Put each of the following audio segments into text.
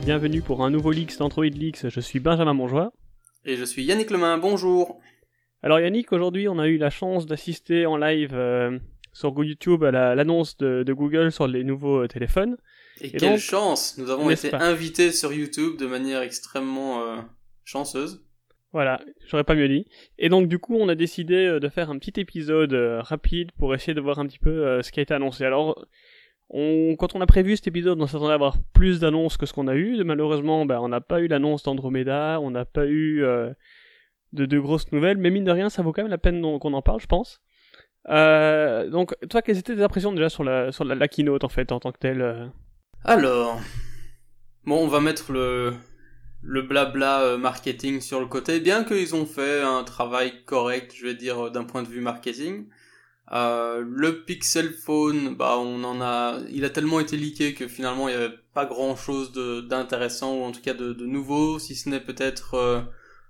et bienvenue pour un nouveau Leaks d'Android Leaks. Je suis Benjamin Monjoie. Et je suis Yannick Lemain, bonjour. Alors Yannick, aujourd'hui on a eu la chance d'assister en live euh, sur YouTube à l'annonce de, Google sur les nouveaux euh, téléphones. Et, quelle chance Nous avons été invités sur YouTube de manière extrêmement euh, chanceuse. Voilà, j'aurais pas mieux dit. Et donc du coup, on a décidé de faire un petit épisode rapide pour essayer de voir un petit peu ce qui a été annoncé. Alors, quand on a prévu cet épisode, on s'attendait à avoir plus d'annonces que ce qu'on a eu. Malheureusement, ben, on n'a pas eu l'annonce d'Andromeda, on n'a pas eu euh, de, grosses nouvelles, mais mine de rien, ça vaut quand même la peine qu'on en parle, je pense. Euh, donc, toi, quelles étaient tes impressions déjà sur la, sur la, keynote, en fait, en tant que telle euh? Alors, bon, on va mettre le, le blabla marketing sur le côté, bien qu'ils ont fait un travail correct, je vais dire, d'un point de vue marketing. Euh, le Pixel Phone, bah on en a, il a tellement été leaké que finalement il y avait pas grand chose d'intéressant ou en tout cas de, nouveau, si ce n'est peut-être euh,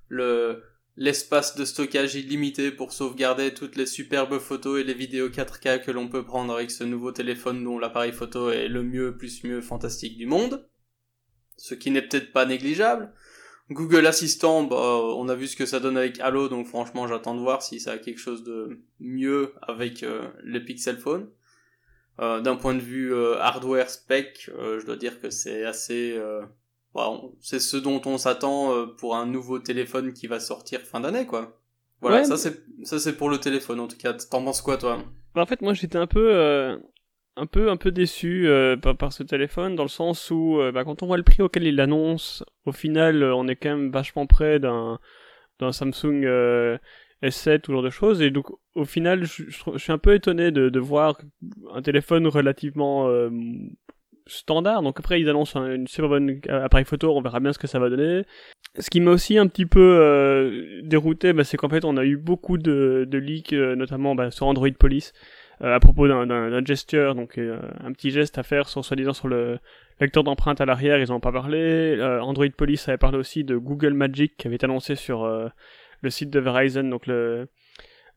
le l'espace de stockage illimité pour sauvegarder toutes les superbes photos et les vidéos 4K que l'on peut prendre avec ce nouveau téléphone dont l'appareil photo est le mieux plus mieux fantastique du monde, ce qui n'est peut-être pas négligeable. Google Assistant, bah, on a vu ce que ça donne avec Halo, donc franchement j'attends de voir si ça a quelque chose de mieux avec euh, les Pixel Phone. Euh, D'un point de vue euh, hardware spec, je dois dire que c'est assez... Bah, c'est ce dont on s'attend pour un nouveau téléphone qui va sortir fin d'année, quoi. Voilà, ça c'est ça c'est pour le téléphone en tout cas. T'en penses quoi, toi? Bah, En fait, moi j'étais un peu un peu un peu déçu euh, par, ce téléphone dans le sens où euh, bah, quand on voit le prix auquel il l'annonce, au final euh, on est quand même vachement près d'un d'un Samsung S7 ou genre de choses. Et donc au final je, suis un peu étonné de, voir un téléphone relativement standard. Donc après ils annoncent une super bonne appareil photo on verra bien ce que ça va donner. Ce qui m'a aussi un petit peu dérouté bah, c'est qu'en fait on a eu beaucoup de, leaks notamment bah, sur Android Police à propos d'un gesture, donc euh, un petit geste à faire sur soi-disant sur le lecteur d'empreinte à l'arrière, ils n'en ont pas parlé. Euh, Android Police avait parlé aussi de Google Magic qui avait été annoncé sur le site de Verizon, donc le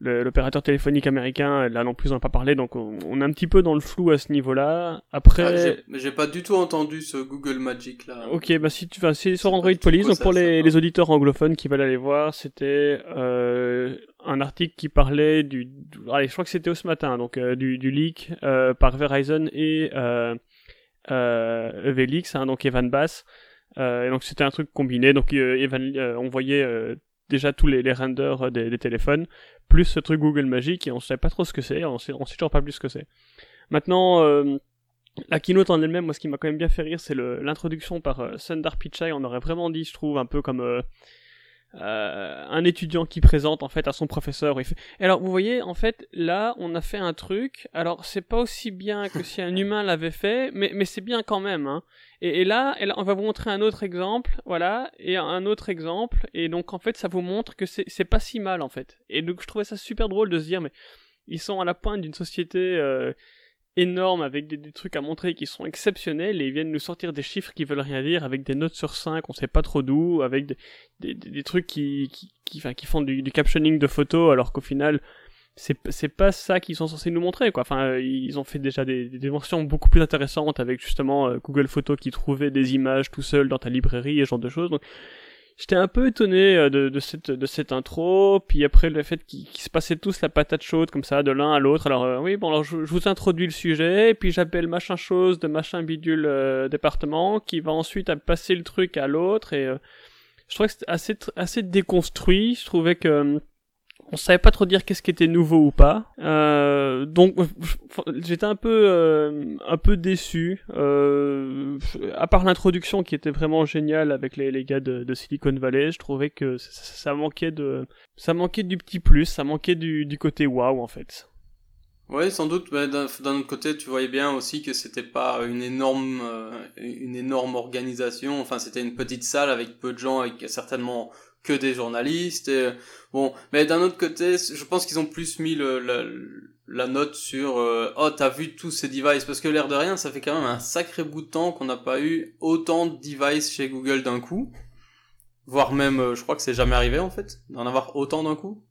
l'opérateur téléphonique américain, là non plus on n'a pas parlé, donc on, est un petit peu dans le flou à ce niveau-là. Après, ah, j'ai pas du tout entendu ce Google Magic là. Ok, bah si tu, enfin c'est sur Android Police, donc pour les, les, auditeurs anglophones qui veulent aller voir, c'était euh, un article qui parlait du, allez, je crois que c'était ce matin, donc euh, du, leak euh, par Verizon et euh, euh, Velix, hein, donc Evan Bass. et donc c'était un truc combiné, donc Evan, on voyait déjà tous les, renders des, téléphones, plus ce truc Google Magic, et on sait pas trop ce que c'est, on sait, on sait toujours pas plus ce que c'est. Maintenant, euh, la keynote en elle-même, moi ce qui m'a quand même bien fait rire, c'est l'introduction par euh, Sundar Pichai, on aurait vraiment dit, je trouve, un peu comme... Euh, un étudiant qui présente en fait à son professeur. Et alors vous voyez, en fait, là, on a fait un truc. Alors c'est pas aussi bien que si un humain l'avait fait, mais, mais c'est bien quand même. Hein. Et, et, là, et, là, on va vous montrer un autre exemple, voilà, et un autre exemple. Et donc en fait, ça vous montre que c'est pas si mal en fait. Et donc je trouvais ça super drôle de se dire, mais ils sont à la pointe d'une société euh, énorme avec des, trucs à montrer qui sont exceptionnels et ils viennent nous sortir des chiffres qui veulent rien dire avec des notes sur 5, on sait pas trop d'où, avec des, des, trucs qui, qui, qui, qui font du, du captioning de photos alors qu'au final c'est c'est pas ça qu'ils sont censés nous montrer quoi. Enfin ils ont fait déjà des, des beaucoup plus intéressantes avec justement euh, Google Photos qui trouvait des images tout seul dans ta librairie et ce genre de choses j'étais un peu étonné euh, de, cette, de cette intro, puis après le fait qu'ils se passaient tous la patate chaude comme ça, de l'un à l'autre. Alors euh, oui, bon, alors je, vous introduis le sujet, puis j'appelle machin chose de machin bidule euh, département, qui va ensuite passer le truc à l'autre, et je trouvais que c'était assez, assez déconstruit. Je trouvais que on savait pas trop dire qu'est-ce qui était nouveau ou pas. Euh, donc j'étais un peu euh, un peu déçu. Euh, à part l'introduction qui était vraiment géniale avec les, les gars de, de, Silicon Valley, je trouvais que ça, manquait de ça manquait du petit plus, ça manquait du, du côté waouh en fait. Oui, sans doute. Mais d'un autre côté, tu voyais bien aussi que c'était pas une énorme, euh, une énorme organisation. Enfin, c'était une petite salle avec peu de gens, avec certainement que des journalistes. Et, bon, mais d'un autre côté, je pense qu'ils ont plus mis le, la note sur euh, oh t'as vu tous ces devices parce que l'air de rien, ça fait quand même un sacré bout de temps qu'on n'a pas eu autant de devices chez Google d'un coup, voire même, euh, je crois que c'est jamais arrivé en fait d'en avoir autant d'un coup.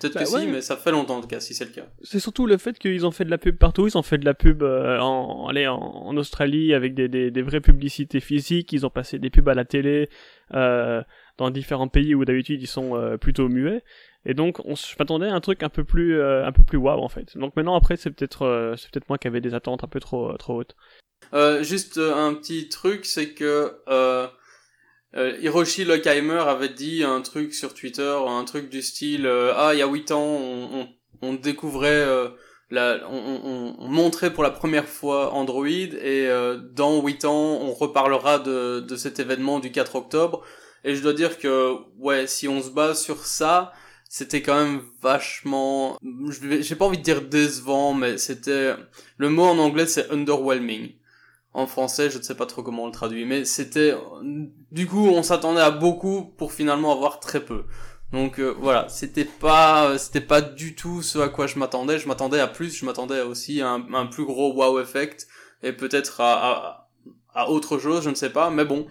Peut-être que bah si, mais ça fait longtemps en tout cas, si c'est le cas. C'est surtout le fait qu'ils ont fait de la pub partout. Ils ont fait de la pub euh, en, allez, en, Australie avec des, des, des, vraies publicités physiques. Ils ont passé des pubs à la télé euh, dans différents pays où d'habitude ils sont euh, plutôt muets. Et donc, on, je m'attendais à un truc un peu plus, un peu plus wow en fait. Donc maintenant, après, c'est peut-être, c'est peut-être moi qui avais des attentes un peu trop, trop hautes. juste un petit truc, c'est que euh, Hiroshi Lockheimer avait dit un truc sur Twitter, un truc du style euh, ah il y a 8 ans on, on, on découvrait euh, la, on, on, montrait pour la première fois Android et euh, dans 8 ans on reparlera de, de cet événement du 4 octobre. Et je dois dire que ouais si on se base sur ça c'était quand même vachement j'ai pas envie de dire décevant mais c'était le mot en anglais c'est underwhelming en français, je ne sais pas trop comment on le traduit, mais c'était du coup on s'attendait à beaucoup pour finalement avoir très peu. Donc euh, voilà, c'était pas c'était pas du tout ce à quoi je m'attendais. Je m'attendais à plus, je m'attendais aussi à un, plus gros wow effect et peut-être à, à, à autre chose, je ne sais pas. Mais bon,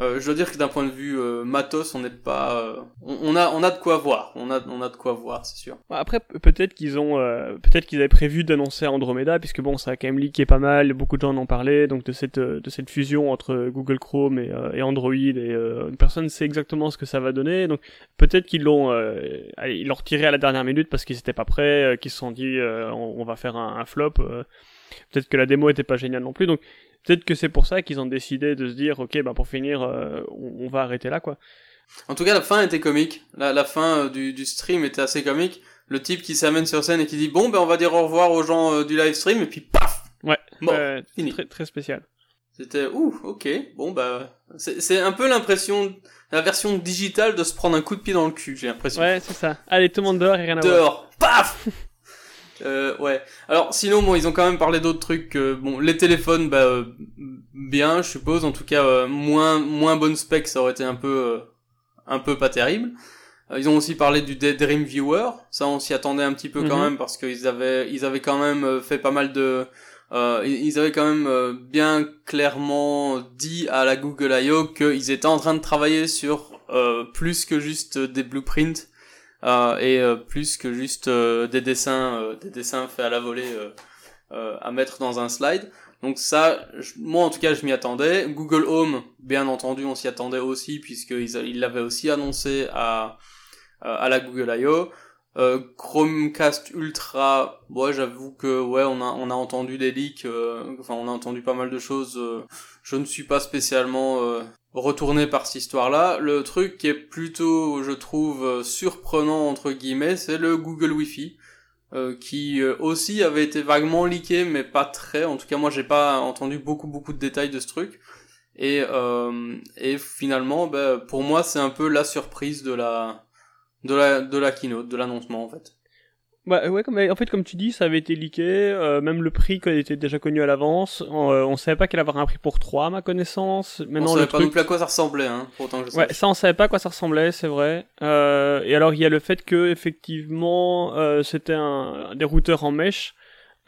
euh, je dois dire que d'un point de vue euh, matos, on n'est pas, euh, on, a, on a de quoi voir, on a, on a de quoi voir, c'est sûr. Après, peut-être qu'ils ont, peut-être qu'ils avaient prévu d'annoncer Andromeda, puisque bon, ça a quand même leaké pas mal, beaucoup de gens en ont parlé, donc de cette, de cette fusion entre Google Chrome et, et Android, et personne ne sait exactement ce que ça va donner, donc peut-être qu'ils l'ont, ils l'ont retiré à la dernière minute parce qu'ils étaient pas prêts, qu'ils se sont dit, on, on, va faire un, un flop. peut-être que la démo était pas géniale non plus, donc peut-être que c'est pour ça qu'ils ont décidé de se dire, ok, bah pour finir, euh, on, va arrêter là, quoi. En tout cas, la fin était comique. La, la fin euh, du, du, stream était assez comique. Le type qui s'amène sur scène et qui dit, bon, ben on va dire au revoir aux gens euh, du live stream, et puis paf Ouais, bon, fini. Très, très spécial. C'était, ouh, ok, bon, bah, c'est un peu l'impression, la version digitale de se prendre un coup de pied dans le cul, j'ai l'impression. Ouais, c'est ça. Allez, tout le monde dehors et rien à voir. Dehors, paf Euh, ouais. Alors sinon, bon, ils ont quand même parlé d'autres trucs. bon, les téléphones, bah, euh, bien, je suppose. En tout cas, euh, moins moins bonne spec, ça aurait été un peu un peu pas terrible. ils ont aussi parlé du Dream Viewer. Ça, on s'y attendait un petit peu quand mhm. même parce qu'ils avaient ils avaient quand même fait pas mal de ils avaient quand même bien clairement dit à la Google I.O. qu'ils étaient en train de travailler sur plus que juste des blueprints euh, et euh, plus que juste euh, des dessins, des dessins faits à la volée à mettre dans un slide. Donc ça, moi en tout cas, je m'y attendais. Google Home, bien entendu, on s'y attendait aussi puisqu'ils l'avaient aussi annoncé à à la Google I.O. Euh, Chromecast Ultra, moi j'avoue que ouais, on a on a entendu des leaks, enfin on a entendu pas mal de choses. je ne suis pas spécialement retourné par cette histoire-là. Le truc qui est plutôt, je trouve, euh, surprenant entre guillemets, c'est le Google Wi-Fi. Euh, qui euh, aussi avait été vaguement leaké, mais pas très. En tout cas, moi, j'ai pas entendu beaucoup beaucoup de détails de ce truc. Et et finalement, bah, pour moi, c'est un peu la surprise de la de la de la keynote, de l'annoncement en fait. Bah ouais, comme, en fait, comme tu dis, ça avait été leaké, euh, même le prix était déjà connu à l'avance. On, euh, on savait pas qu'il avoir un prix pour 3 à ma connaissance. Maintenant, on savait pas non plus à quoi ça ressemblait, hein, pour autant que je Ouais, ça on savait pas à quoi ça ressemblait, c'est vrai. Euh, et alors il y a le fait que effectivement, euh, c'était un des routeurs en mesh.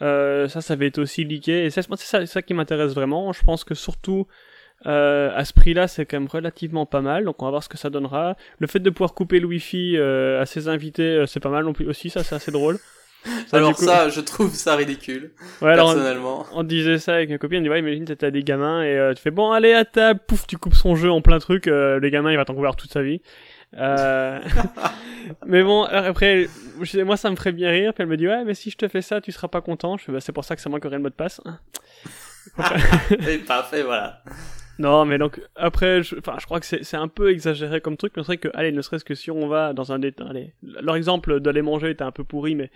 ça, ça avait été aussi leaké. Et c'est ça, ça qui m'intéresse vraiment. Je pense que surtout euh, à ce prix-là, c'est quand même relativement pas mal, donc on va voir ce que ça donnera. Le fait de pouvoir couper le Wi-Fi euh, à ses invités, euh, c'est pas mal non plus aussi, ça c'est assez drôle. alors ça, je trouve ça ridicule, personnellement. on, disait ça avec une copine, on dit ouais, imagine t'as des gamins et tu fais bon allez à table, pouf, tu coupes son jeu en plein truc, le gamin il va t'en couvrir toute sa vie. mais bon, après, moi ça me ferait bien rire, puis elle me dit ouais, mais si je te fais ça, tu seras pas content. Je fais bah, c'est pour ça que ça manquerait le mot de passe. c'est parfait, voilà. Non, mais donc après, je, enfin, je crois que c'est un peu exagéré comme truc, mais c'est vrai que, allez, ne serait-ce que si on va dans un détail, allez, leur exemple d'aller manger était un peu pourri, mais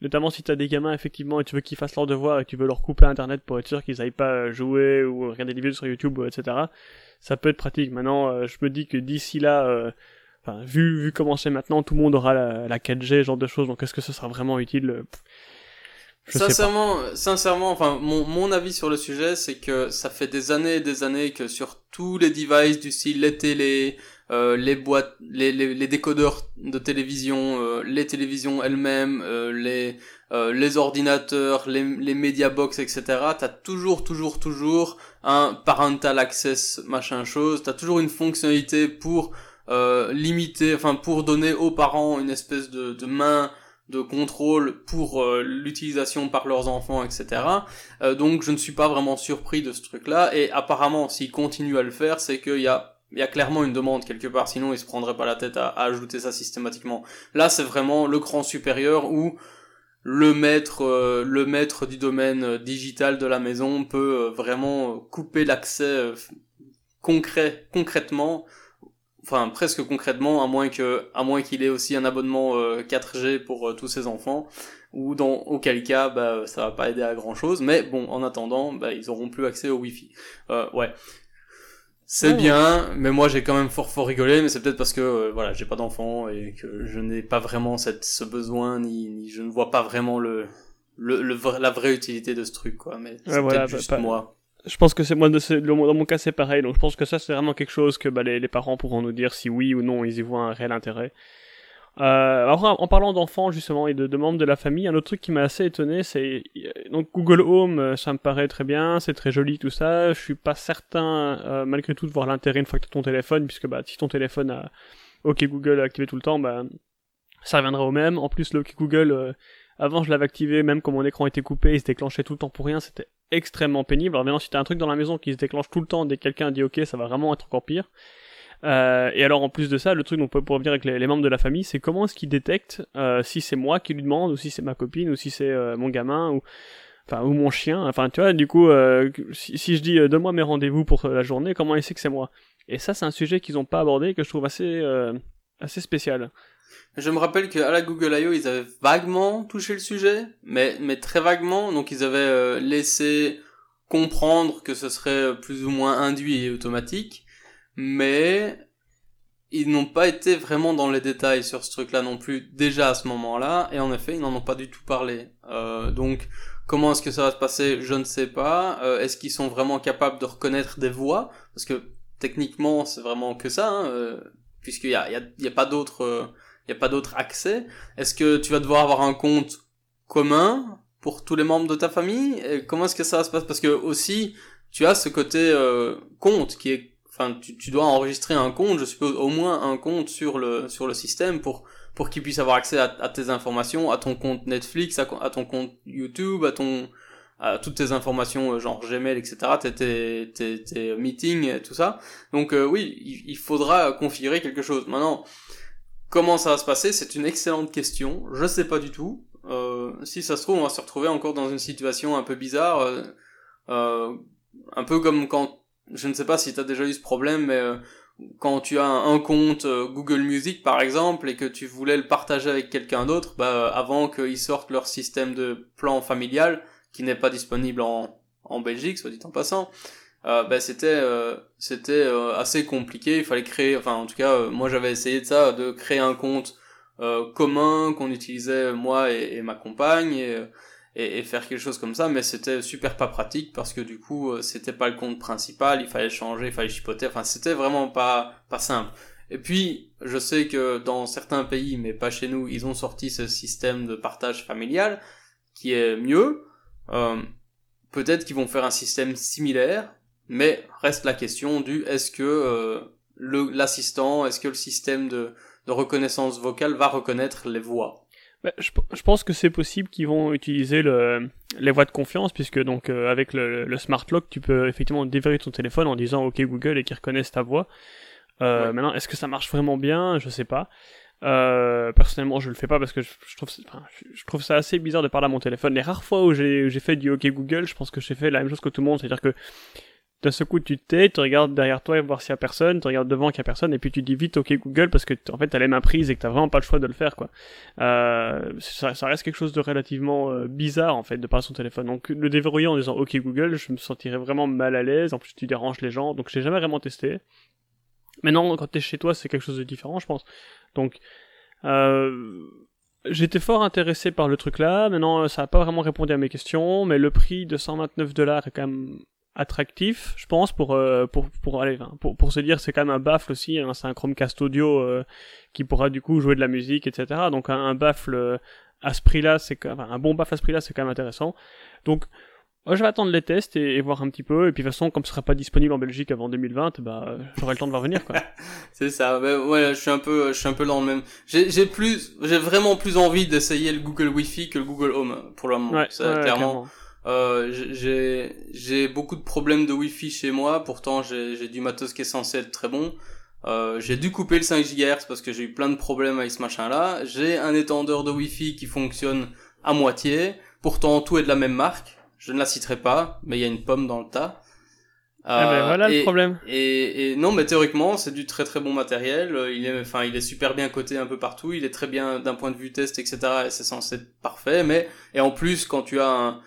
notamment si t'as des gamins effectivement et tu veux qu'ils fassent leur devoir et tu veux leur couper internet pour être sûr qu'ils aillent pas jouer ou regarder des vidéos sur YouTube, etc. Ça peut être pratique. Maintenant, euh, je me dis que d'ici là, euh, enfin, vu vu comment c'est maintenant, tout le monde aura la, la 4G, genre de choses. Donc, est-ce que ce sera vraiment utile sincèrement, sincèrement, enfin, mon, mon avis sur le sujet, c'est que ça fait des années et des années que sur tous les devices du style les télé, euh, les boîtes, les, les, les, décodeurs de télévision, euh, les télévisions elles-mêmes, euh, les euh, les ordinateurs, les, les media box, etc. T'as toujours, toujours, toujours un parental access machin chose. T'as toujours une fonctionnalité pour euh, limiter, enfin pour donner aux parents une espèce de, de main de contrôle pour euh, l'utilisation par leurs enfants, etc. Euh, donc je ne suis pas vraiment surpris de ce truc-là. Et apparemment, s'ils continuent à le faire, c'est qu'il y a clairement une demande quelque part, sinon ils se prendraient pas la tête à, ajouter ça systématiquement. Là, c'est vraiment le cran supérieur où le maître, euh, le maître du domaine digital de la maison peut vraiment couper l'accès concret, concrètement enfin presque concrètement, à moins que, à moins qu'il ait aussi un abonnement 4G euh, pour euh, tous ses enfants, ou dans auquel cas, bah, ça va pas aider à grand chose. Mais bon, en attendant, bah, ils auront plus accès au Wi-Fi. Euh, ouais. C'est bien, mais moi j'ai quand même fort fort rigolé, mais c'est peut-être parce que voilà j'ai pas d'enfant et que je n'ai pas vraiment cette, ce besoin ni, ni je ne vois pas vraiment le, le, la vraie utilité de ce truc quoi. Mais c'est peut-être juste moi je pense que c'est moi dans mon cas c'est pareil. Donc je pense que ça c'est vraiment quelque chose que bah, les, parents pourront nous dire si oui ou non ils y voient un réel intérêt. Euh, en parlant d'enfants justement et de, membres de la famille un autre truc qui m'a assez étonné c'est donc Google Home euh, ça me paraît très bien c'est très joli tout ça. Je suis pas certain euh, malgré tout de voir l'intérêt une fois que tu as ton téléphone puisque bah si ton téléphone a OK Google activé tout le temps bah ça reviendra au même. En plus le OK Google euh, avant, je l'avais activé, même quand mon écran était coupé, il se déclenchait tout le temps pour rien, c'était extrêmement pénible. Alors maintenant, si t'as un truc dans la maison qui se déclenche tout le temps dès que quelqu'un dit OK, ça va vraiment être encore pire. Euh, et alors en plus de ça, le truc dont on peut revenir avec les, membres de la famille, c'est comment est-ce qu'il détecte euh, si c'est moi qui lui demande, ou si c'est ma copine, ou si c'est euh, mon gamin, ou enfin ou mon chien. Enfin tu vois, du coup, si, si, je dis donne-moi mes rendez-vous pour la journée, comment il sait que c'est moi? Et ça, c'est un sujet qu'ils n'ont pas abordé et que je trouve assez assez spécial. Je me rappelle qu'à la Google I.O. ils avaient vaguement touché le sujet, mais, mais très vaguement, donc ils avaient euh, laissé comprendre que ce serait plus ou moins induit et automatique, mais ils n'ont pas été vraiment dans les détails sur ce truc-là non plus déjà à ce moment-là, et en effet ils n'en ont pas du tout parlé. Euh, donc comment est-ce que ça va se passer Je ne sais pas. Euh, est-ce qu'ils sont vraiment capables de reconnaître des voix? Parce que techniquement c'est vraiment que ça, hein, euh, puisqu'il y a, y, a, y a pas d'autres il n'y a pas d'autre accès. Est-ce que tu vas devoir avoir un compte commun pour tous les membres de ta famille? Comment est-ce que ça se passe Parce que aussi, tu as ce côté euh, compte qui est, enfin, tu, dois enregistrer un compte, je suppose au moins un compte sur le sur le système pour pour qu'il puisse avoir accès à, tes informations, à ton compte Netflix, à, ton compte YouTube, à ton à toutes tes informations euh, genre Gmail, etc., tes, tes, tes, tes meetings, tout ça. Donc euh, oui, il, il, faudra configurer quelque chose. Maintenant, Comment ça va se passer? C'est une excellente question. Je sais pas du tout. Euh, si ça se trouve, on va se retrouver encore dans une situation un peu bizarre, euh, euh, un peu comme quand, je ne sais pas si tu as déjà eu ce problème, mais quand tu as un, compte Google Music par exemple et que tu voulais le partager avec quelqu'un d'autre, bah, avant qu'ils sortent leur système de plan familial, qui n'est pas disponible en, en Belgique, soit dit en passant, euh, bah, c'était euh, c'était euh, assez compliqué. Il fallait créer, enfin en tout cas moi j'avais essayé de ça, de créer un compte commun qu'on utilisait moi et, ma compagne et, et, faire quelque chose comme ça, mais c'était super pas pratique parce que du coup c'était pas le compte principal, il fallait changer, il fallait chipoter. Enfin c'était vraiment pas pas simple. Et puis, je sais que dans certains pays, mais pas chez nous, ils ont sorti ce système de partage familial qui est mieux. Euh, Peut-être qu'ils vont faire un système similaire, mais reste la question du est-ce que euh, l'assistant, est-ce que le système de, de, reconnaissance vocale va reconnaître les voix? Bah, je, je, pense que c'est possible qu'ils vont utiliser le, les voix de confiance, puisque donc euh, avec le, le, smart lock, tu peux effectivement déverrouiller ton téléphone en disant OK Google et qu'ils reconnaissent ta voix. Euh, Maintenant, est-ce que ça marche vraiment bien? Je sais pas. Euh, personnellement, je le fais pas parce que je, je trouve, enfin, je trouve ça assez bizarre de parler à mon téléphone. Les rares fois où j'ai fait du OK Google, je pense que j'ai fait la même chose que tout le monde, c'est-à-dire que d'un seul coup tu tais, tu regardes derrière toi et voir s'il y a personne, tu regardes devant qu'il y a personne et puis tu dis vite ok Google parce que en fait t'as les mains prises et que t'as vraiment pas le choix de le faire quoi. Euh, ça, ça, reste quelque chose de relativement euh, bizarre en fait de parler son téléphone. Donc le déverrouiller en disant ok Google, je me sentirais vraiment mal à l'aise. En plus tu déranges les gens, donc j'ai jamais vraiment testé. Maintenant quand t'es chez toi c'est quelque chose de différent je pense. Donc euh, J'étais fort intéressé par le truc là, maintenant ça n'a pas vraiment répondu à mes questions, mais le prix de 129 dollars est quand même attractif, je pense, pour euh, pour pour aller pour pour se dire c'est quand même un baffle aussi, hein, c'est un Chromecast audio euh, qui pourra du coup jouer de la musique, etc. Donc un, baffle euh, à ce prix-là, c'est enfin, un bon baffle à ce prix-là, c'est quand même intéressant. Donc Moi, je vais attendre les tests et, voir un petit peu. Et puis, de toute façon, comme ce sera pas disponible en Belgique avant 2020, bah, j'aurai le temps de revenir, quoi. c'est ça. Ben, ouais, je suis un peu, je suis un peu dans le même. J'ai plus, j'ai vraiment plus envie d'essayer le Google Wi-Fi que le Google Home pour le moment. Ouais, clairement. Euh, j'ai j'ai beaucoup de problèmes de Wi-Fi chez moi. Pourtant, j'ai du matos qui est censé être très bon. Euh, j'ai dû couper le 5 GHz parce que j'ai eu plein de problèmes avec ce machin-là. J'ai un étendeur de Wi-Fi qui fonctionne à moitié. Pourtant, tout est de la même marque. Je ne la citerai pas, mais il y a une pomme dans le tas. ah ben voilà le problème. Et, et, non, mais théoriquement, c'est du très très bon matériel. Il est, enfin, il est super bien coté un peu partout. Il est très bien d'un point de vue test, etc. Et c'est censé être parfait. Mais et en plus, quand tu as un,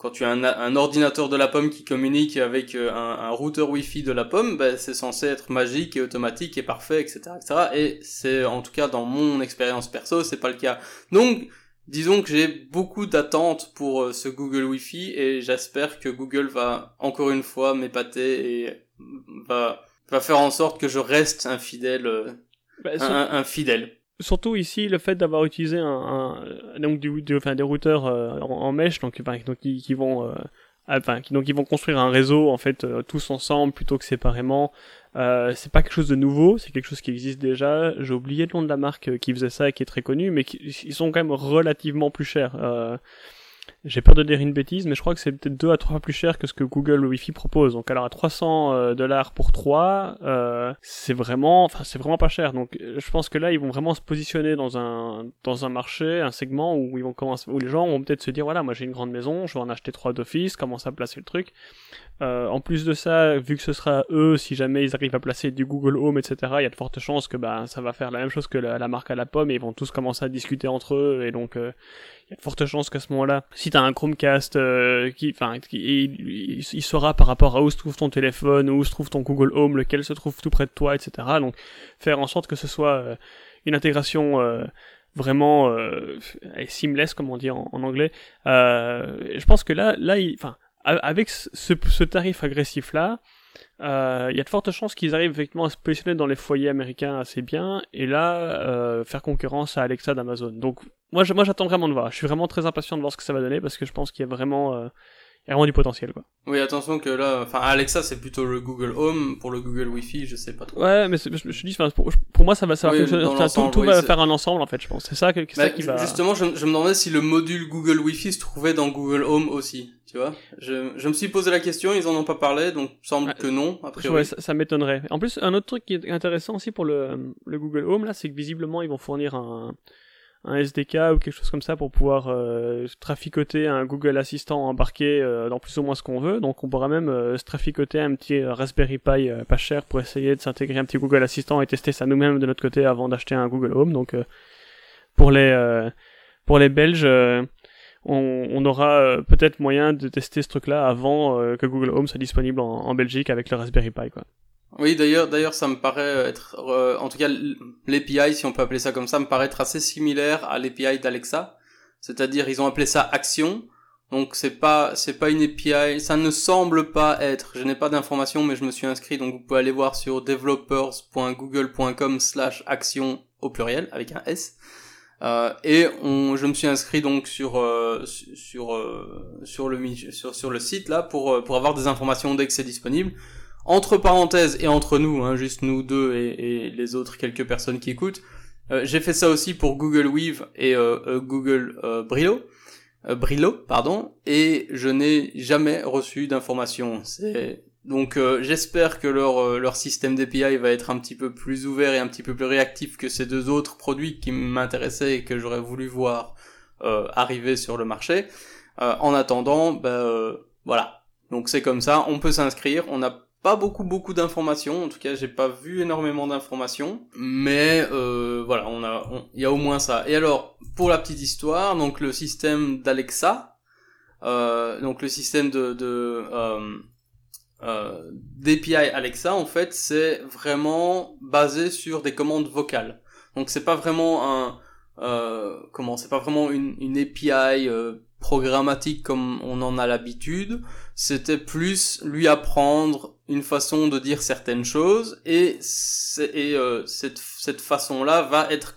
quand tu as un, un, ordinateur de la pomme qui communique avec euh, un, un routeur Wi-Fi de la pomme, ben, c'est censé être magique et automatique et parfait, etc., etc. Et c'est en tout cas dans mon expérience perso, c'est pas le cas. Donc disons que j'ai beaucoup d'attentes pour euh, ce Google Wi-Fi et j'espère que Google va encore une fois m'épater et va, va faire en sorte que je reste un fidèle, bah, un, fidèle. Surtout ici, le fait d'avoir utilisé un, donc du, enfin, des routeurs euh, en, mèche, donc, donc qui, vont enfin, qui, donc ils vont construire un réseau en fait tous ensemble plutôt que séparément. Euh, c'est pas quelque chose de nouveau, c'est quelque chose qui existe déjà. J'ai oublié le nom de la marque euh, qui faisait ça et qui est très connue, mais qui, ils sont quand même relativement plus chers. Euh, j'ai peur de dire une bêtise, mais je crois que c'est peut-être deux à trois fois plus cher que ce que Google Wi-Fi propose. Donc alors à 300 euh, dollars pour 3, euh, c'est vraiment, enfin c'est vraiment pas cher. Donc je pense que là ils vont vraiment se positionner dans un dans un marché, un segment où ils vont commencer, où les gens vont peut-être se dire voilà moi j'ai une grande maison, je vais en acheter trois d'office, commencer à placer le truc. Euh, en plus de ça, vu que ce sera eux, si jamais ils arrivent à placer du Google Home, etc., il y a de fortes chances que bah, ça va faire la même chose que la, marque à la pomme et ils vont tous commencer à discuter entre eux et donc euh, y a de fortes chances qu'à ce moment-là, si t'as un Chromecast euh, qui, enfin, il, il, saura par rapport à où se trouve ton téléphone, où se trouve ton Google Home, lequel se trouve tout près de toi, etc. Donc faire en sorte que ce soit une intégration vraiment seamless, comme on dit en, en anglais. je pense que là, là, enfin avec ce, tarif agressif là, euh, il y a de fortes chances qu'ils arrivent effectivement à se positionner dans les foyers américains assez bien et là euh, faire concurrence à Alexa d'Amazon. Donc moi, moi j'attends vraiment de voir. Je suis vraiment très impatient de voir ce que ça va donner parce que je pense qu'il y a vraiment euh, il y a vraiment du potentiel, quoi. Oui, attention que là, enfin, Alexa, c'est plutôt le Google Home. Pour le Google Wi-Fi, je sais pas trop. Ouais, mais je, je dis, pour, pour, moi, ça va, ça va fonctionner. tout, tout va faire un ensemble, en fait, je pense. C'est ça, ça bah, qui va. Justement, je, je me demandais si le module Google Wi-Fi se trouvait dans Google Home aussi. Tu vois, je, je me suis posé la question, ils en ont pas parlé, donc semble que non. Ouais, ça, ça m'étonnerait. En plus, un autre truc qui est intéressant aussi pour le, le Google Home là, c'est que visiblement ils vont fournir un, un SDK ou quelque chose comme ça pour pouvoir euh, traficoter un Google Assistant embarqué euh, dans plus ou moins ce qu'on veut. Donc on pourra même euh, se traficoter un petit Raspberry Pi pas cher pour essayer de s'intégrer un petit Google Assistant et tester ça nous-mêmes de notre côté avant d'acheter un Google Home. Donc pour les pour les Belges, on, aura peut-être moyen de tester ce truc-là avant que Google Home soit disponible en, en Belgique avec le Raspberry Pi quoi. Oui, d'ailleurs, d'ailleurs, ça me paraît être, euh, en tout cas, l'API, si on peut appeler ça comme ça, me paraît être assez similaire à l'API d'Alexa. C'est-à-dire, ils ont appelé ça Action. Donc, c'est pas, c'est pas une API, ça ne semble pas être. Je n'ai pas d'informations, mais je me suis inscrit, donc vous pouvez aller voir sur developers.google.com slash action au pluriel, avec un S. Euh, et on, je me suis inscrit donc sur euh, sur euh, sur le sur le site là pour pour avoir des informations dès que c'est disponible. Entre parenthèses et entre nous, hein, juste nous deux et, les autres quelques personnes qui écoutent, euh, j'ai fait ça aussi pour Google Weave et euh, euh, Google Brillo, Brillo, pardon, et je n'ai jamais reçu d'informations. C'est donc j'espère que leur leur système d'API va être un petit peu plus ouvert et un petit peu plus réactif que ces deux autres produits qui m'intéressaient et que j'aurais voulu voir arriver sur le marché. en attendant, ben voilà. Donc c'est comme ça, on peut s'inscrire, on a pas beaucoup beaucoup d'informations. En tout cas j'ai pas vu énormément d'informations. Mais euh, voilà on a il y a au moins ça. Et alors pour la petite histoire donc le système d'Alexa euh, donc le système de euh, d'API Alexa en fait c'est vraiment basé sur des commandes vocales. Donc c'est pas vraiment un euh, comment c'est pas vraiment une, une API euh, programmatique comme on en a l'habitude, c'était plus lui apprendre une façon de dire certaines choses et, et euh, cette, cette façon-là va être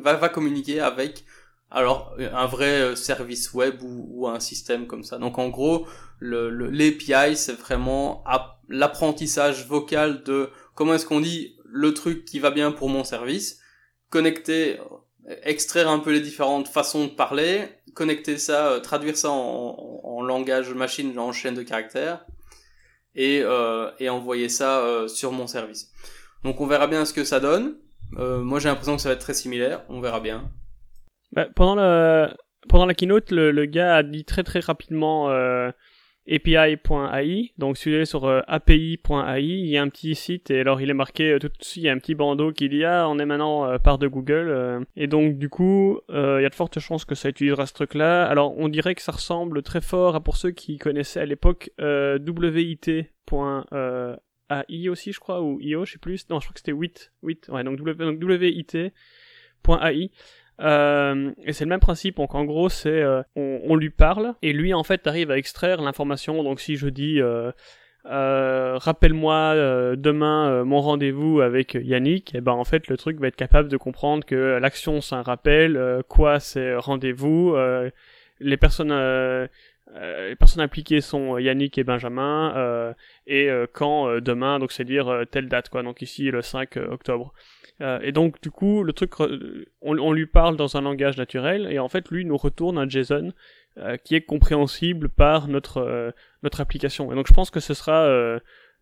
va, va communiquer avec alors un vrai service web ou, un système comme ça. Donc en gros, l'API c'est vraiment l'apprentissage vocal de comment est-ce qu'on dit le truc qui va bien pour mon service, connecter, extraire un peu les différentes façons de parler, connecter ça, traduire ça en, langage machine, en chaîne de caractères, et, euh, envoyer ça euh, sur mon service. Donc on verra bien ce que ça donne. Euh, moi j'ai l'impression que ça va être très similaire, on verra bien. Bah, pendant la keynote, le, gars a dit très très rapidement euh, API.ai. Donc si vous allez sur euh, API.ai, il y a un petit site et alors il est marqué euh, tout de suite, il y a un petit bandeau qu'il y a, on est maintenant euh, part de Google. et donc du coup, il y a de fortes chances que ça utilisera ce truc-là. Alors on dirait que ça ressemble très fort à pour ceux qui connaissaient à l'époque WIT.ai aussi je crois ou io je sais plus non je crois que c'était WIT WIT ouais donc, w, euh, et c'est le même principe, donc en gros c'est euh, on, lui parle et lui en fait arrive à extraire l'information. Donc si je dis euh rappelle-moi demain mon rendez-vous avec Yannick, et eh ben en fait le truc va être capable de comprendre que l'action c'est un rappel, quoi c'est rendez-vous, les personnes les personnes impliquées sont Yannick et Benjamin et quand demain donc c'est dire telle date quoi donc ici le 5 octobre euh, et donc, du coup, le truc, on, on, lui parle dans un langage naturel, et en fait, lui nous retourne un JSON euh, qui est compréhensible par notre euh, notre application. Et donc, je pense que ce sera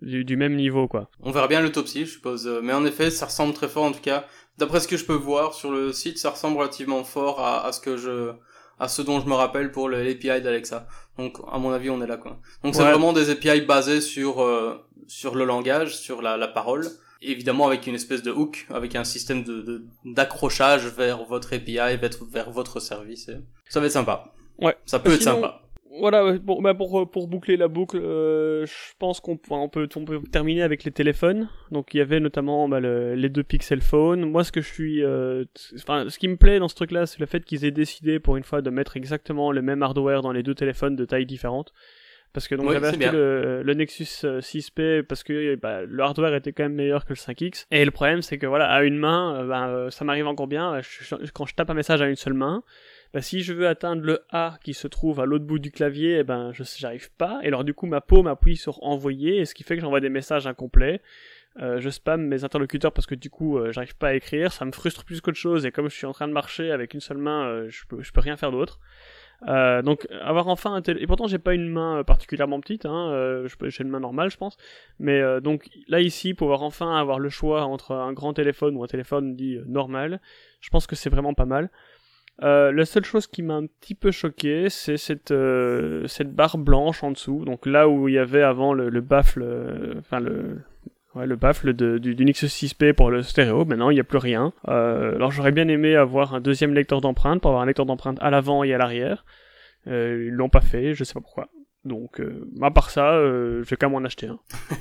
du, du, même niveau, quoi. On verra bien l'autopsie, je suppose. Mais en effet, ça ressemble très fort, en tout cas. D'après ce que je peux voir sur le site, ça ressemble relativement fort à, à ce que je à ce dont je me rappelle pour l'API d'Alexa. Donc, à mon avis, on est là, quoi. Donc, c'est vraiment des API basés sur sur le langage, sur la, la parole évidemment avec une espèce de hook, avec un système de d'accrochage vers votre API, vers, vers votre service. ça va être sympa. Ouais. Ça peut être sympa. Voilà, bon, bah pour, pour boucler la boucle, euh, je pense qu'on on peut, on peut terminer avec les téléphones. Donc il y avait notamment bah, les deux Pixel Phone. Moi, ce que je suis, euh, enfin, ce qui me plaît dans ce truc-là, c'est le fait qu'ils aient décidé pour une fois de mettre exactement le même hardware dans les deux téléphones de taille différente. Parce que donc j'avais acheté le, le, Nexus 6P euh, parce que bah, le hardware était quand même meilleur que le 5X. Et le problème c'est que voilà, à une main, euh, bah, euh, ça m'arrive encore bien. quand je tape un message à une seule main, bah, si je veux atteindre le A qui se trouve à l'autre bout du clavier, eh ben je j'arrive pas. Et alors du coup ma paume appuie sur envoyer, ce qui fait que j'envoie des messages incomplets. Euh, je spam mes interlocuteurs parce que du coup j'arrive pas à écrire, ça me frustre plus qu'autre chose et comme je suis en train de marcher avec une seule main, je peux je peux rien faire d'autre. Euh, donc avoir enfin un téléphone et pourtant j'ai pas une main euh, particulièrement petite hein, euh, j'ai une main normale je pense mais euh, donc là ici pouvoir enfin avoir le choix entre un grand téléphone ou un téléphone dit normal je pense que c'est vraiment pas mal la seule chose qui m'a un petit peu choqué c'est cette cette barre blanche en dessous donc là où il y avait avant le, le baffle enfin le le baffle du, du, Nexus 6P pour le stéréo, maintenant il n'y a plus rien. Euh, alors j'aurais bien aimé avoir un deuxième lecteur d'empreintes pour avoir un lecteur d'empreintes à l'avant et à l'arrière. Euh, ils l'ont pas fait, je sais pas pourquoi. Donc, euh, à part ça, euh, je vais quand même en acheter un.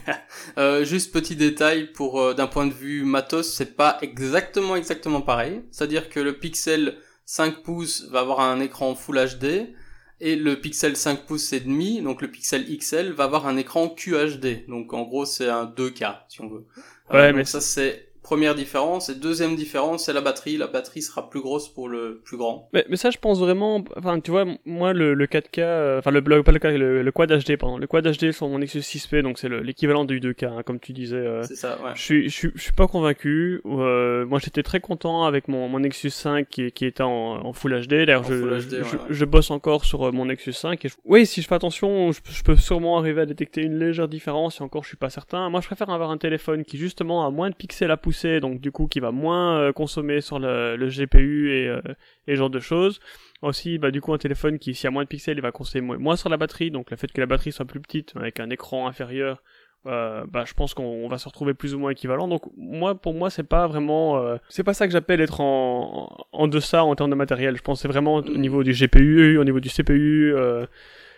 euh, juste petit détail pour euh, d'un point de vue matos, c'est pas exactement exactement pareil. C'est-à-dire que le Pixel 5 pouces va avoir un écran Full HD et le Pixel 5 pouces et demi, donc le Pixel XL va avoir un écran QHD. Donc en gros, c'est un 2K si on veut. Ouais, mais ça c'est Première différence. Et deuxième différence, c'est la batterie. La batterie sera plus grosse pour le plus grand. Mais, mais ça, je pense vraiment. Enfin, tu vois, moi, le, le 4K, euh, enfin, le, pas le, le, quad HD, pardon. Le quad HD sur mon Nexus 6P, donc c'est l'équivalent du 2K, hein, comme tu disais. Euh, c'est ça, ouais. Je suis, je suis, je suis pas convaincu. Euh, moi, j'étais très content avec mon, mon Nexus 5 qui, qui était en, en Full HD. D'ailleurs, je, je, je, bosse encore sur euh, mon Nexus 5. Et Oui, si je fais attention, je, je, peux sûrement arriver à détecter une légère différence. Et encore, je suis pas certain. Moi, je préfère avoir un téléphone qui justement a moins de pixels à pousser, donc du coup qui va moins euh, consommer sur le, le GPU et, euh, et genre de choses. Aussi, bah, du coup, un téléphone qui, s'il y a moins de pixels, il va consommer moins sur la batterie. Donc, le fait que la batterie soit plus petite, avec un écran inférieur, euh, bah, je pense qu'on va se retrouver plus ou moins équivalent. Donc, moi, pour moi, c'est pas vraiment, euh, c'est pas ça que j'appelle être en, en deçà en termes de matériel. Je pense c'est vraiment au niveau du GPU, au niveau du CPU. Euh,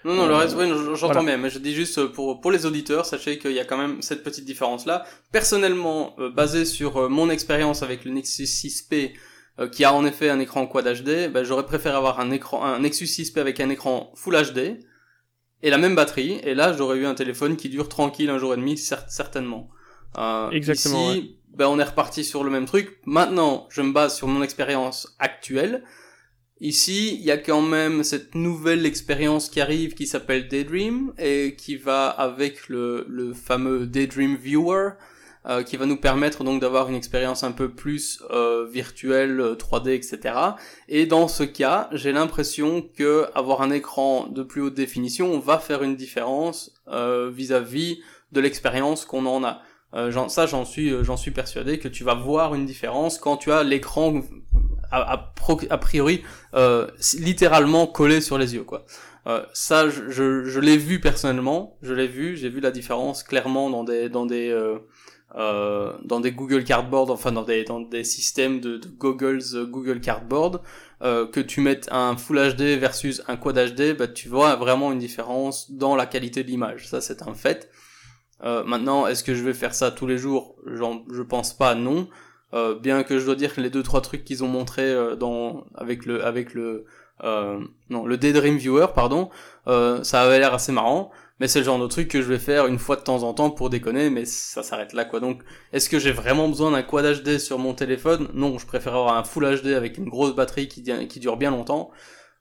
non, non, le reste, oui, j'entends bien, mais je dis juste euh, pour, pour les auditeurs, sachez qu'il y a quand même cette petite différence-là. Personnellement, euh, basé sur euh, mon expérience avec le Nexus 6P, qui a en effet un écran Quad HD, ben, j'aurais préféré avoir un écran, un Nexus 6P avec un écran Full HD, et la même batterie, et là, j'aurais eu un téléphone qui dure tranquille un jour et demi, certainement. Exactement. Ici, ben, on est reparti sur le même truc. Maintenant, je me base sur mon expérience actuelle Ici, il y a quand même cette nouvelle expérience qui arrive qui s'appelle Daydream et qui va avec le, le fameux Daydream Viewer euh, qui va nous permettre donc d'avoir une expérience un peu plus euh, virtuelle, 3D, etc. Et dans ce cas, j'ai l'impression que avoir un écran de plus haute définition va faire une différence euh, vis-à-vis de l'expérience qu'on en a. Euh, ça, j'en suis, j'en suis persuadé que tu vas voir une différence quand tu as l'écran a, a, priori littéralement collé sur les yeux, quoi. ça, je, je, je l'ai vu personnellement, je l'ai vu, j'ai vu la différence clairement dans des dans des euh, dans des Google Cardboard, enfin dans des, dans des systèmes de, de Google's euh, Google Cardboard, euh, que tu mettes un Full HD versus un Quad HD, bah, tu vois vraiment une différence dans la qualité de l'image. Ça, c'est un fait. Euh, maintenant, est-ce que je vais faire ça tous les jours? Je pense pas, non. Euh, bien que je dois dire que les deux trois trucs qu'ils ont montré dans avec le avec le non le Daydream Viewer, pardon, ça avait l'air assez marrant mais c'est le genre de truc que je vais faire une fois de temps en temps pour déconner, mais ça s'arrête là quoi. Donc, est-ce que j'ai vraiment besoin d'un quad HD sur mon téléphone? Non, je préfère avoir un full HD avec une grosse batterie qui, dure bien longtemps.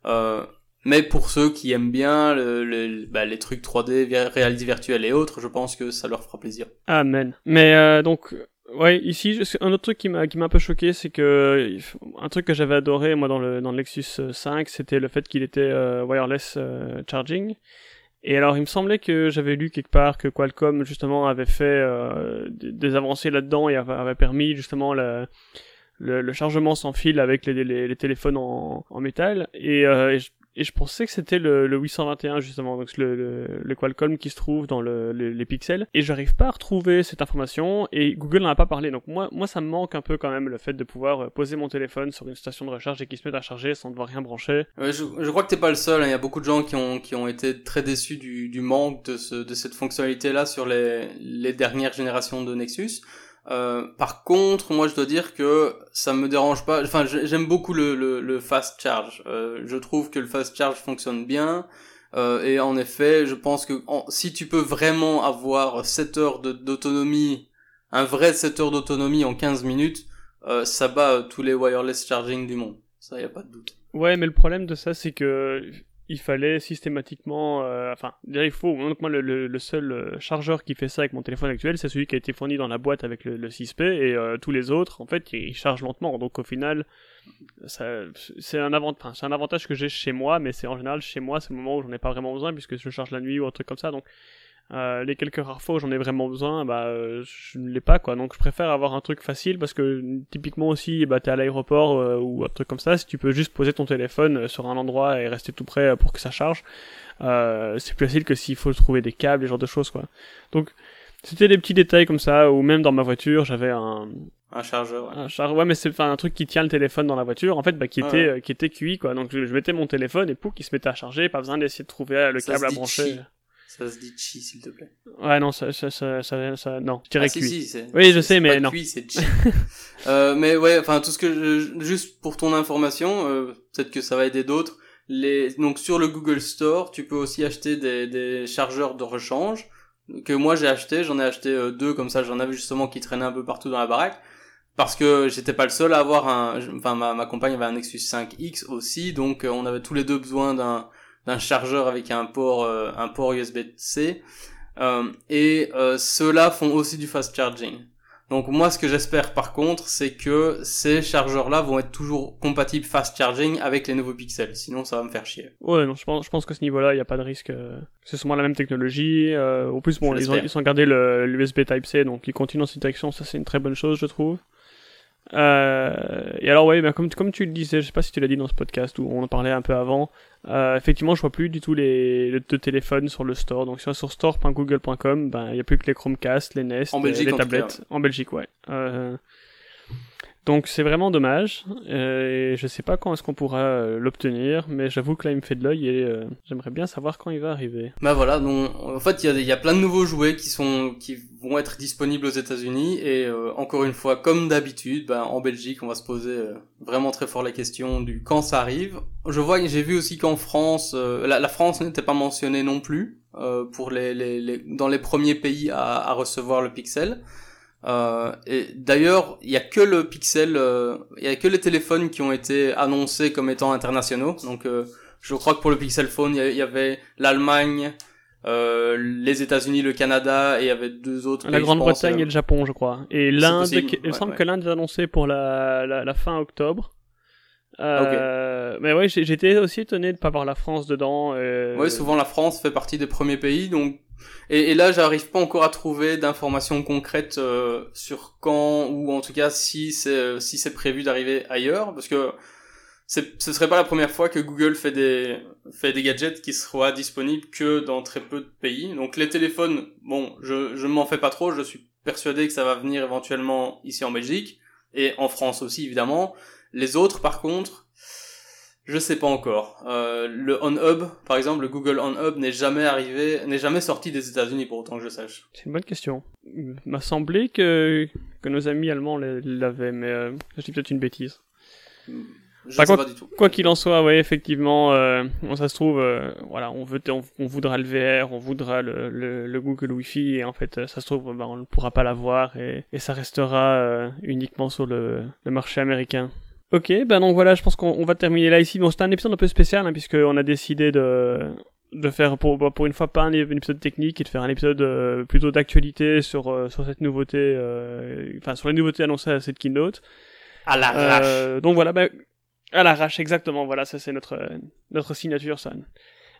Euh, mais pour ceux qui aiment bien le, bah, les trucs 3D, réalité virtuelle et autres, je pense que ça leur fera plaisir. Amen. Mais euh, donc, ouais, ici, un autre truc qui m'a un peu choqué, c'est que un truc que j'avais adoré moi dans le dans le Nexus 5, c'était le fait qu'il était euh, wireless euh, charging. Et alors, il me semblait que j'avais lu quelque part que Qualcomm justement avait fait euh, des avancées là-dedans et avait, permis justement le, le, chargement sans fil avec les, les, téléphones en, en métal. Et, euh, et, et je pensais que c'était le, le 821 justement, donc le, le, le, Qualcomm qui se trouve dans le, les pixels. Et j'arrive pas à retrouver cette information et Google n'en a pas parlé. Donc moi, moi ça me manque un peu quand même le fait de pouvoir euh, poser mon téléphone sur une station de recharge et qu'il se mette à charger sans devoir rien brancher. je, je, crois que t'es pas le seul. Hein. Il y a beaucoup de gens qui ont qui ont été très déçus du, du manque de, ce, de cette fonctionnalité là sur les, les dernières générations de Nexus. Euh, par contre, moi je dois dire que ça me dérange pas. Enfin, j'aime beaucoup le, le, le, fast charge. Euh, je trouve que le fast charge fonctionne bien. Euh, et en effet, je pense que si tu peux vraiment avoir 7 heures d'autonomie, un vrai 7 heures d'autonomie en 15 minutes, euh, ça bat tous les wireless charging du monde. Ça, y a pas de doute. Ouais, mais le problème de ça, c'est que il fallait systématiquement, euh, enfin, il faut, donc moi le, seul euh, chargeur qui fait ça avec mon téléphone actuel, c'est celui qui a été fourni dans la boîte avec le, le 6P et euh, tous les autres, en fait, ils chargent lentement. Donc au final, c'est un, avant, un avantage que j'ai chez moi, mais c'est en général chez moi, c'est le moment où j'en ai pas vraiment besoin puisque je charge la nuit ou un truc comme ça. Donc euh, les quelques rares fois où j'en ai vraiment besoin, bah euh, je ne l'ai pas quoi. Donc je préfère avoir un truc facile parce que typiquement aussi, bah t'es à l'aéroport euh, ou un truc comme ça, si tu peux juste poser ton téléphone sur un endroit et rester tout prêt pour que ça charge, c'est plus facile que s'il faut trouver des câbles, et genre de choses quoi. Donc c'était des petits détails comme ça, ou même dans ma voiture, j'avais un un chargeur. Ouais. Un chargeur, ouais, mais c'est un truc qui tient le téléphone dans la voiture, en fait, bah, qui était qui était cuit quoi. Donc je, mettais mon téléphone et pouf, il se mettait à charger, pas besoin d'essayer de trouver le câble à brancher. Ça se dit chi, s'il te plaît. Ouais, non, ça, ça, ça, ça, non, je dirais ah, si, si, oui, je sais, mais non. C'est chi. euh, mais ouais, enfin, tout ce que je, juste pour ton information, euh, peut-être que ça va aider d'autres. Les, donc sur le Google Store, tu peux aussi acheter des, des chargeurs de rechange que moi j'ai acheté. J'en ai acheté euh, deux comme ça. J'en avais justement qui traînaient un peu partout dans la baraque parce que j'étais pas le seul à avoir un. Enfin, ma, ma compagne avait un Nexus 5X aussi, donc on avait tous les deux besoin d'un d'un chargeur avec un port euh, un port USB-C euh, et euh, ceux-là font aussi du fast charging. Donc moi ce que j'espère par contre c'est que ces chargeurs là vont être toujours compatibles fast charging avec les nouveaux pixels, sinon ça va me faire chier. Ouais non je pense je pense que ce niveau-là il n'y a pas de risque, c'est sûrement la même technologie. au plus bon ils ont, ils ont gardé le l'USB Type C donc ils continuent dans cette direction ça c'est une très bonne chose je trouve. Euh, et alors ouais, ben comme, comme tu le disais, je sais pas si tu l'as dit dans ce podcast ou on en parlait un peu avant, euh, effectivement je vois plus du tout les, les deux téléphones sur le store. Donc sur store.google.com, ben il y a plus que les Chromecast, les Nest, les, tablettes. En Belgique, ouais. Euh, donc c'est vraiment dommage. Euh, et je sais pas quand est-ce qu'on pourra euh, l'obtenir, mais j'avoue que là il me fait de l'œil et euh, j'aimerais bien savoir quand il va arriver. Bah voilà, donc en fait il y a, plein de nouveaux jouets qui sont qui vont être disponibles aux États-Unis et encore une fois comme d'habitude, bah, en Belgique on va se poser vraiment très fort la question du quand ça arrive. Je vois, j'ai vu aussi qu'en France, la, la, France n'était pas mentionnée non plus pour les, les, les, dans les premiers pays à, à recevoir le Pixel. Euh, et d'ailleurs, il y a que le Pixel, euh, il y a que les téléphones qui ont été annoncés comme étant internationaux. Donc, euh, je crois que pour le Pixel Phone, il y avait l'Allemagne, euh, les États-Unis, le Canada et il y avait deux autres. La Grande-Bretagne et le Japon, je crois. Et l'Inde, il me semble que l'Inde est annoncé pour la, la, la fin octobre. Euh, Mais ouais, j'étais aussi étonné de pas voir la France dedans. Euh... Ouais, souvent la France fait partie des premiers pays, donc et, là, j'arrive pas encore à trouver d'informations concrètes euh, sur quand ou en tout cas si c'est si c'est prévu d'arriver ailleurs, parce que ce serait pas la première fois que Google fait des fait des gadgets qui soient disponibles que dans très peu de pays. Donc les téléphones, bon, je je m'en fais pas trop, je suis persuadé que ça va venir éventuellement ici en Belgique et en France aussi évidemment. Les autres, par contre, je sais pas encore. Euh, le On-Hub, par exemple, le Google On-Hub n'est jamais arrivé, n'est jamais sorti des États-Unis pour autant que je sache. C'est une bonne question. Il m'a semblé que, que nos amis allemands l'avaient, mais euh, je dis peut-être une bêtise. Je sais quoi, pas du tout. Quoi qu'il en soit, ouais, effectivement, euh, ça se trouve, euh, voilà, on, veut, on, voudra le VR, on voudra le, le, le, Google Wi-Fi, et en fait, ça se trouve, bah, on ne pourra pas l'avoir, et, et ça restera euh, uniquement sur le, le marché américain. Ok, ben donc voilà, je pense qu'on va terminer là ici. Bon, c'était un épisode un peu spécial, hein, puisqu'on a décidé de, de faire pour, bah, pour une fois pas un, épisode technique et de faire un épisode euh, plutôt d'actualité sur, euh, sur cette nouveauté, euh, enfin sur les nouveautés annoncées à cette keynote. À l'arrache. donc voilà, ben, à l'arrache, exactement, voilà, ça c'est notre, notre signature, ça.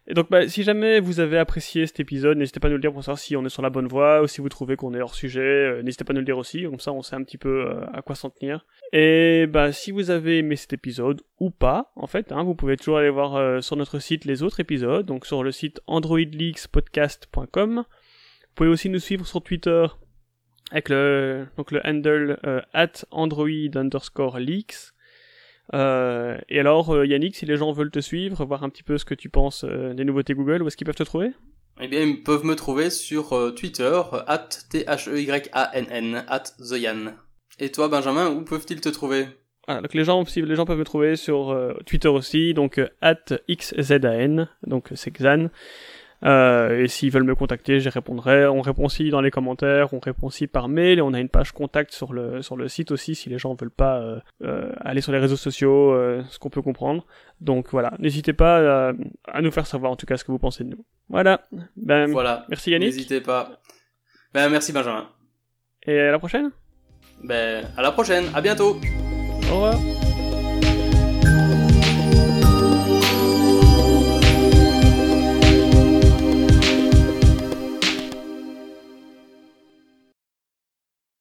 Et donc, bah, si jamais vous avez apprécié cet épisode, n'hésitez pas à nous le dire pour savoir si on est sur la bonne voie ou si vous trouvez qu'on est hors sujet. Euh, n'hésitez pas à nous le dire aussi, comme ça on sait un petit peu euh, à quoi s'en tenir. Et bah, si vous avez aimé cet épisode ou pas, en fait, hein, vous pouvez toujours aller voir euh, sur notre site les autres épisodes, donc sur le site androidleakspodcast.com. Vous pouvez aussi nous suivre sur Twitter avec le, donc le handle at android underscore leaks. Euh, et alors, euh, Yannick, si les gens veulent te suivre, voir un petit peu ce que tu penses euh, des nouveautés Google, où est-ce qu'ils peuvent te trouver? Eh bien, ils peuvent me trouver sur Twitter, at T-H-E-Y-A-N-N, at TheYan. Et toi, Benjamin, où peuvent-ils te trouver? Ah, donc les gens, les gens peuvent me trouver sur Twitter aussi, donc at XZAN, donc c'est Xan. Euh, et s'ils veulent me contacter, j'y répondrai. On répond aussi dans les commentaires, on répond aussi par mail, et on a une page contact sur le sur le site aussi si les gens veulent pas euh, euh, aller sur les réseaux sociaux, ce qu'on peut comprendre. Donc voilà, n'hésitez pas à, nous faire savoir en tout cas ce que vous pensez de nous. Voilà. Ben voilà. Merci Yannick. N'hésitez pas. Ben merci Benjamin. Et à la prochaine. Ben à la prochaine. À bientôt. Au revoir.